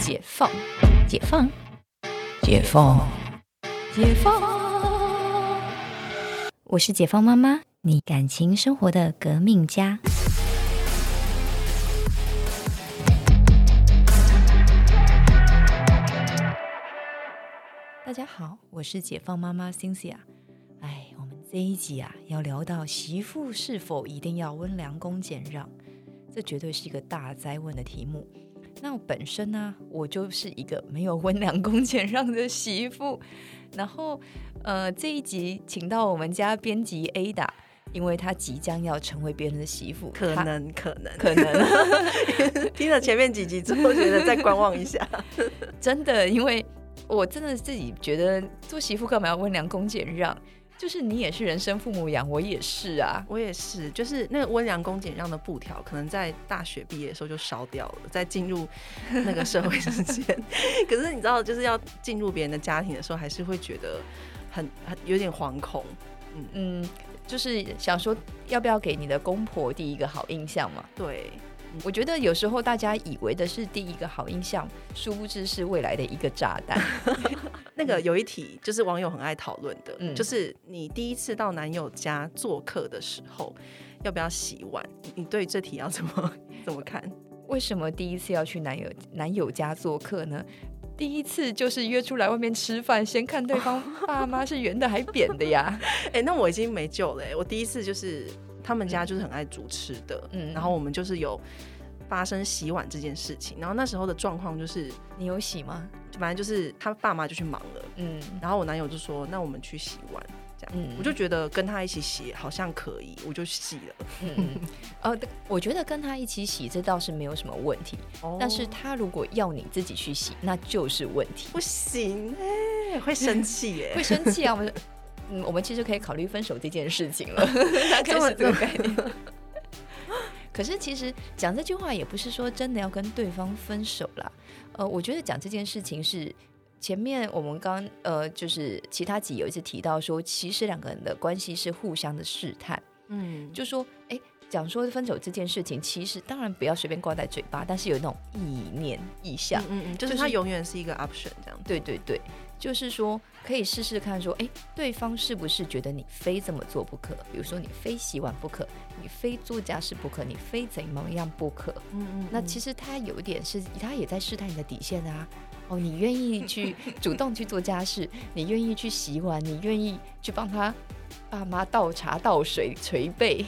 解放，解放，解放，解放。我是解放妈妈，你感情生活的革命家。大家好，我是解放妈妈 Cynthia。哎，我们这一集啊，要聊到媳妇是否一定要温良恭俭让，这绝对是一个大灾问的题目。那本身呢，我就是一个没有温良恭俭让的媳妇。然后，呃，这一集请到我们家编辑 Ada，因为她即将要成为别人的媳妇，可能可能可能 听了前面几集之后，觉得再观望一下。真的，因为我真的自己觉得做媳妇干嘛要温良恭俭让？就是你也是人生父母养，我也是啊，我也是。就是那个温良恭俭让的布条，可能在大学毕业的时候就烧掉了，在进入那个社会之前。可是你知道，就是要进入别人的家庭的时候，还是会觉得很很有点惶恐。嗯嗯，就是想说，要不要给你的公婆第一个好印象嘛？对。我觉得有时候大家以为的是第一个好印象，殊不知是未来的一个炸弹。那个有一题就是网友很爱讨论的，嗯就是你第一次到男友家做客的时候，要不要洗碗？你对这题要怎么怎么看？为什么第一次要去男友男友家做客呢？第一次就是约出来外面吃饭，先看对方 爸妈是圆的还扁的呀？哎，那我已经没救了。我第一次就是。他们家就是很爱煮吃的，嗯，然后我们就是有发生洗碗这件事情，然后那时候的状况就是你有洗吗？反正就是他爸妈就去忙了，嗯，然后我男友就说那我们去洗碗，这样，我就觉得跟他一起洗好像可以，我就洗了，嗯，呃，我觉得跟他一起洗这倒是没有什么问题，但是他如果要你自己去洗，那就是问题，不行哎，会生气哎，会生气啊，我们。嗯，我们其实可以考虑分手这件事情了，开始这个概念。可是其实讲这句话也不是说真的要跟对方分手啦。呃，我觉得讲这件事情是前面我们刚呃就是其他集有一次提到说，其实两个人的关系是互相的试探。嗯，就说哎，讲说分手这件事情，其实当然不要随便挂在嘴巴，但是有那种意念意向，嗯嗯，就是它永远是一个 option 这样。对对对。就是说，可以试试看，说，哎，对方是不是觉得你非这么做不可？比如说，你非洗碗不可，你非做家事不可，你非怎么样不可？嗯嗯。那其实他有一点是，他也在试探你的底线啊。哦，你愿意去 主动去做家事，你愿意去洗碗，你愿意去帮他爸妈倒茶倒水捶背，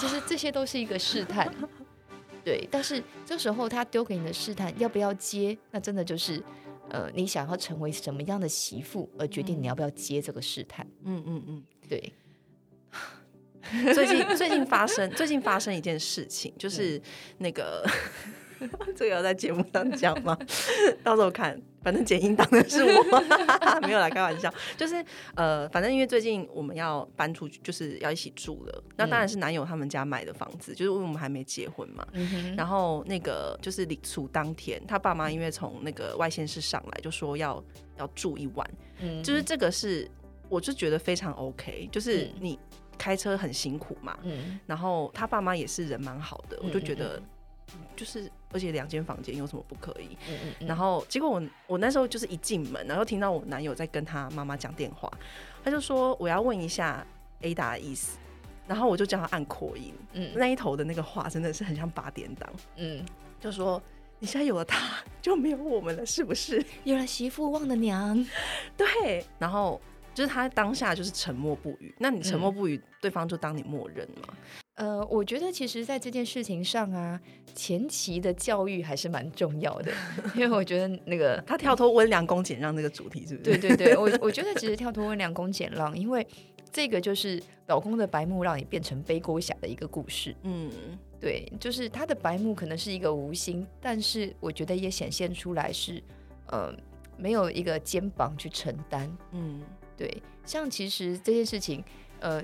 其实这些都是一个试探。对，但是这时候他丢给你的试探要不要接？那真的就是。呃，你想要成为什么样的媳妇，而决定你要不要接这个试探。嗯嗯嗯，对。最近最近发生最近发生一件事情，就是那个。这个要在节目上讲吗？到时候看，反正剪音档的是我，没有来开玩笑。就是呃，反正因为最近我们要搬出去，就是要一起住了。那当然是男友他们家买的房子，就是因为我们还没结婚嘛。然后那个就是领处当天，他爸妈因为从那个外县市上来，就说要要住一晚。嗯，就是这个是，我就觉得非常 OK。就是你开车很辛苦嘛，嗯，然后他爸妈也是人蛮好的，我就觉得。就是，而且两间房间有什么不可以？嗯嗯嗯。然后结果我我那时候就是一进门，然后听到我男友在跟他妈妈讲电话，他就说我要问一下 A 达的意思，然后我就叫他按扩音。嗯。那一头的那个话真的是很像八点档。嗯。就说你现在有了他，就没有我们了，是不是？有了媳妇忘了娘。对。然后就是他当下就是沉默不语。那你沉默不语，对方就当你默认嘛？呃，我觉得其实，在这件事情上啊，前期的教育还是蛮重要的，因为我觉得那个他跳脱温良恭俭让这个主题，是不是？对对对，我我觉得其实跳脱温良恭俭让，因为这个就是老公的白目让你变成背锅侠的一个故事。嗯，对，就是他的白目可能是一个无心，但是我觉得也显现出来是，呃，没有一个肩膀去承担。嗯，对，像其实这件事情，呃。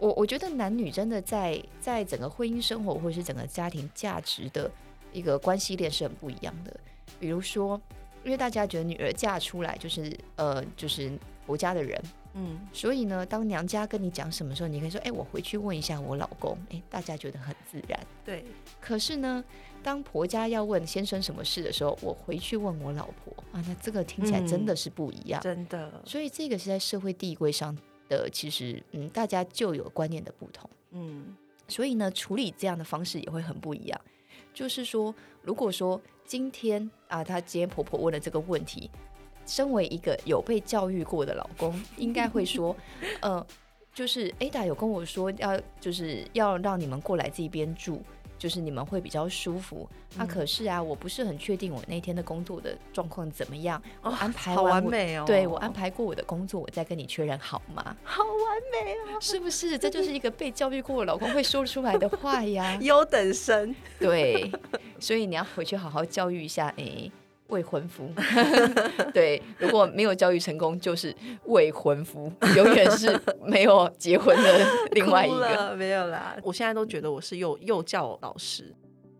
我我觉得男女真的在在整个婚姻生活或者是整个家庭价值的一个关系链是很不一样的。比如说，因为大家觉得女儿嫁出来就是呃就是婆家的人，嗯，所以呢，当娘家跟你讲什么时候，你可以说：“哎，我回去问一下我老公。”哎，大家觉得很自然。对。可是呢，当婆家要问先生什么事的时候，我回去问我老婆啊，那这个听起来真的是不一样，真的。所以这个是在社会地位上的，其实嗯，大家就有观念的不同。嗯。所以呢，处理这样的方式也会很不一样。就是说，如果说今天啊，她今天婆婆问了这个问题。身为一个有被教育过的老公，应该会说，呃，就是 Ada 有跟我说要就是要让你们过来这边住，就是你们会比较舒服。啊，可是啊，我不是很确定我那天的工作的状况怎么样。我安排好完美哦，对我安排过我的工作，我再跟你确认好吗？好完美哦，是不是？这就是一个被教育过的老公会说出来的话呀。优等生，对，所以你要回去好好教育一下哎。未婚夫，对，如果没有教育成功，就是未婚夫，永远是没有结婚的另外一个。没有啦，我现在都觉得我是幼幼教老师，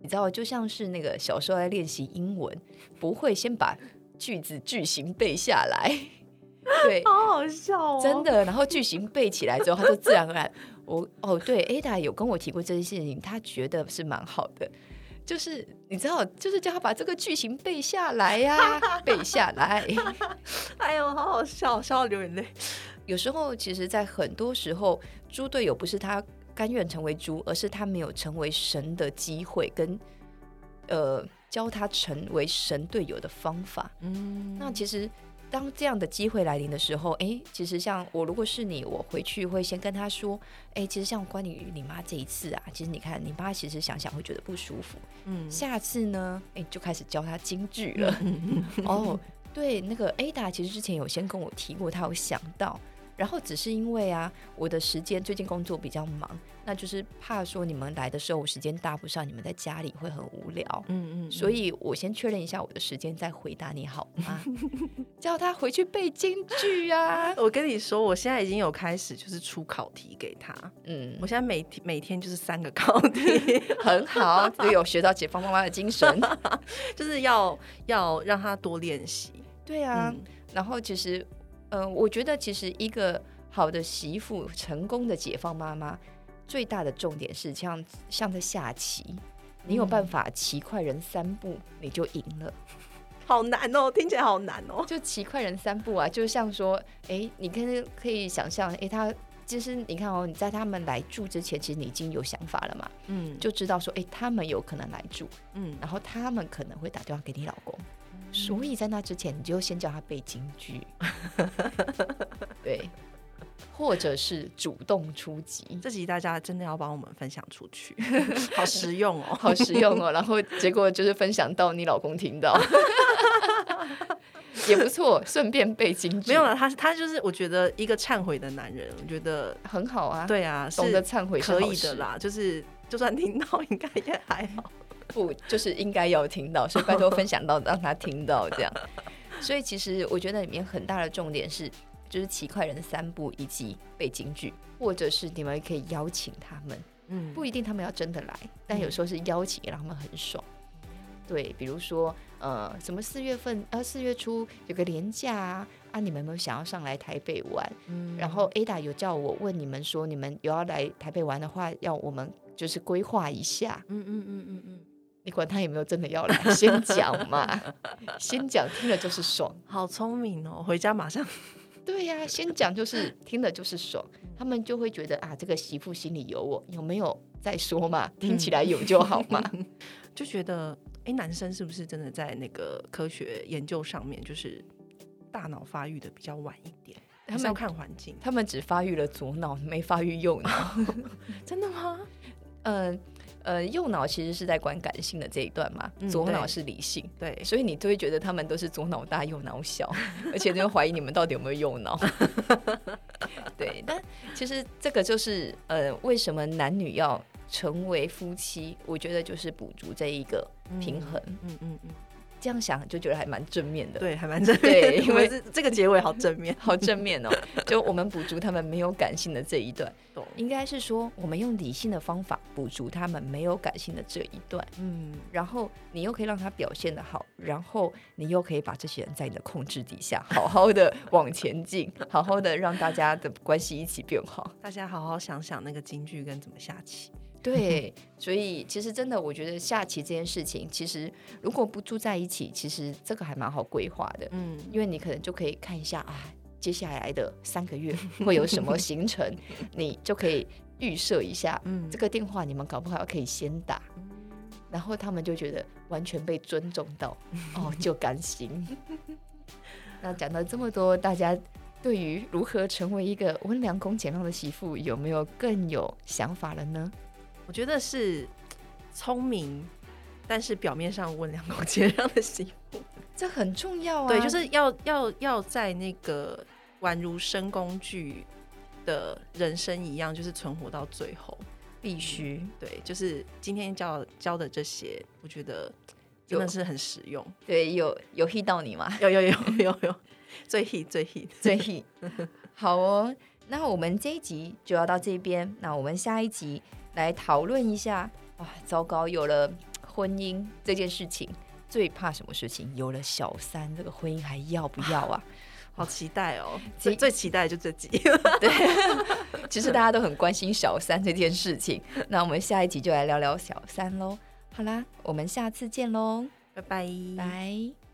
你知道，就像是那个小时候在练习英文，不会先把句子句型背下来，对，好好笑哦，真的。然后句型背起来之后，他就自然而然。我哦，对，Ada 有跟我提过这件事情，他觉得是蛮好的。就是你知道，就是叫他把这个剧情背下来呀，背下来。哎呦，好好笑，笑到流眼泪。有时候，其实，在很多时候，猪队友不是他甘愿成为猪，而是他没有成为神的机会，跟呃教他成为神队友的方法。嗯，那其实。当这样的机会来临的时候，哎，其实像我如果是你，我回去会先跟他说，哎，其实像关于你妈这一次啊，其实你看你妈其实想想会觉得不舒服，嗯，下次呢，哎，就开始教他京剧了。哦，对，那个 Ada 其实之前有先跟我提过，他有想到。然后只是因为啊，我的时间最近工作比较忙，那就是怕说你们来的时候我时间搭不上，你们在家里会很无聊。嗯嗯，所以我先确认一下我的时间再回答你好吗？叫他回去背京剧啊！我跟你说，我现在已经有开始就是出考题给他。嗯，我现在每天每天就是三个考题，很好，就有学到解放妈妈的精神，就是要要让他多练习。对啊，然后其实。嗯，我觉得其实一个好的媳妇，成功的解放妈妈，最大的重点是像像在下棋，你有办法棋快人三步，你就赢了。好难哦，听起来好难哦。就骑快人三步啊，就像说，哎，你可以可以想象，哎，他其实你看哦，你在他们来住之前，其实你已经有想法了嘛，嗯，就知道说，哎，他们有可能来住，嗯，然后他们可能会打电话给你老公。所以在那之前，你就先叫他背京剧，对，或者是主动出击。这集大家真的要帮我们分享出去，好实用哦，好实用哦。然后结果就是分享到你老公听到，也不错，顺便背京剧。没有了，他他就是我觉得一个忏悔的男人，我觉得很好啊。对啊，懂得忏悔可以的啦。就是就算听到，应该也还好。不，就是应该要听到，所以拜托分享到让他听到这样。所以其实我觉得里面很大的重点是，就是奇快人三部以及背景剧，或者是你们可以邀请他们，嗯，不一定他们要真的来，但有时候是邀请让他们很爽。对，比如说呃，什么四月份呃四月初有个年假啊，啊你们有没有想要上来台北玩？嗯，然后 Ada 有叫我问你们说，你们有要来台北玩的话，要我们就是规划一下。嗯嗯嗯嗯嗯。你管他有没有真的要来，先讲嘛，先讲听了就是爽，好聪明哦！回家马上，对呀，先讲就是听了就是爽，他们就会觉得啊，这个媳妇心里有我，有没有再说嘛？听起来有就好嘛，就觉得哎，男生是不是真的在那个科学研究上面，就是大脑发育的比较晚一点？他们要看环境，他们只发育了左脑，没发育右脑，真的吗？嗯。呃，右脑其实是在管感性的这一段嘛，左脑是理性，对，所以你就会觉得他们都是左脑大右脑小，而且就怀疑你们到底有没有右脑。对，但其实这个就是呃，为什么男女要成为夫妻？我觉得就是补足这一个平衡。嗯嗯嗯。这样想就觉得还蛮正面的，对，还蛮正面。对，因为这个结尾好正面，好正面哦。就我们补足他们没有感性的这一段。应该是说我们用理性的方法补足他们没有感性的这一段，嗯，然后你又可以让他表现的好，然后你又可以把这些人在你的控制底下好好的往前进，好好的让大家的关系一起变好。大家好好想想那个京剧跟怎么下棋。对，所以其实真的，我觉得下棋这件事情，其实如果不住在一起，其实这个还蛮好规划的。嗯，因为你可能就可以看一下啊，接下来的三个月会有什么行程，你就可以预设一下。嗯，这个电话你们搞不好可以先打，然后他们就觉得完全被尊重到，哦，就甘心。那讲到这么多，大家对于如何成为一个温良恭俭让的媳妇，有没有更有想法了呢？我觉得是聪明，但是表面上温良恭俭让的媳妇，这很重要啊。对，就是要要要在那个宛如生工具的人生一样，就是存活到最后，必须。对，就是今天教教的这些，我觉得真的是很实用。对，有有 hit 到你吗？有有有有有，最 hit 最 hit 最 hit。好哦，那我们这一集就要到这边，那我们下一集。来讨论一下啊！糟糕，有了婚姻这件事情，最怕什么事情？有了小三，这个婚姻还要不要啊？好期待哦！最最期待就这集。对，其实大家都很关心小三这件事情。那我们下一集就来聊聊小三喽。好啦，我们下次见喽，拜拜拜。